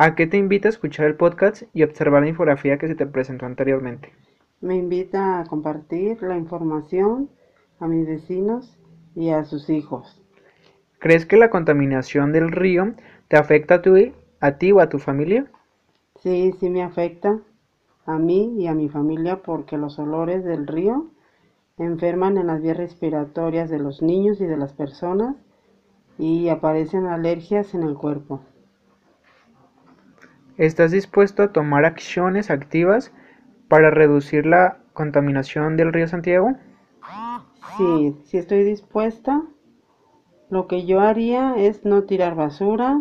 ¿A qué te invita a escuchar el podcast y observar la infografía que se te presentó anteriormente? Me invita a compartir la información a mis vecinos y a sus hijos. ¿Crees que la contaminación del río te afecta a, ti, a ti o a tu familia? Sí, sí me afecta a mí y a mi familia porque los olores del río enferman en las vías respiratorias de los niños y de las personas y aparecen alergias en el cuerpo. ¿Estás dispuesto a tomar acciones activas para reducir la contaminación del río Santiago? Sí, sí estoy dispuesta. Lo que yo haría es no tirar basura,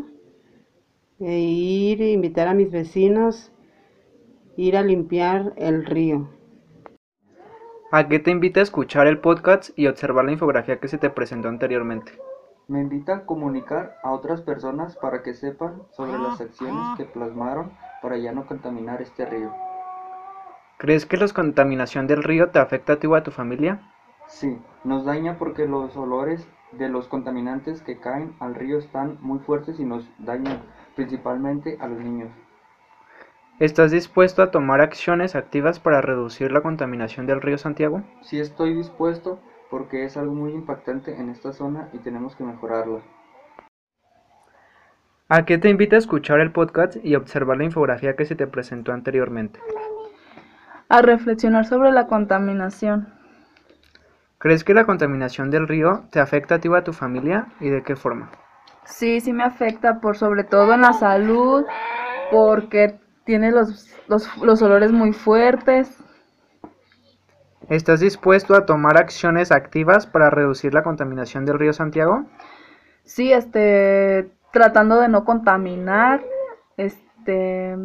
e ir e invitar a mis vecinos, ir a limpiar el río. ¿A qué te invita a escuchar el podcast y observar la infografía que se te presentó anteriormente? Me invita a comunicar a otras personas para que sepan sobre las acciones que plasmaron para ya no contaminar este río. ¿Crees que la contaminación del río te afecta a ti o a tu familia? Sí, nos daña porque los olores de los contaminantes que caen al río están muy fuertes y nos dañan principalmente a los niños. ¿Estás dispuesto a tomar acciones activas para reducir la contaminación del río Santiago? Sí estoy dispuesto porque es algo muy impactante en esta zona y tenemos que mejorarlo. ¿A qué te invita a escuchar el podcast y observar la infografía que se te presentó anteriormente? A reflexionar sobre la contaminación. ¿Crees que la contaminación del río te afecta a ti o a tu familia y de qué forma? Sí, sí me afecta por sobre todo en la salud, porque tiene los, los, los olores muy fuertes. ¿Estás dispuesto a tomar acciones activas para reducir la contaminación del río Santiago? Sí, este, tratando de no contaminar, este,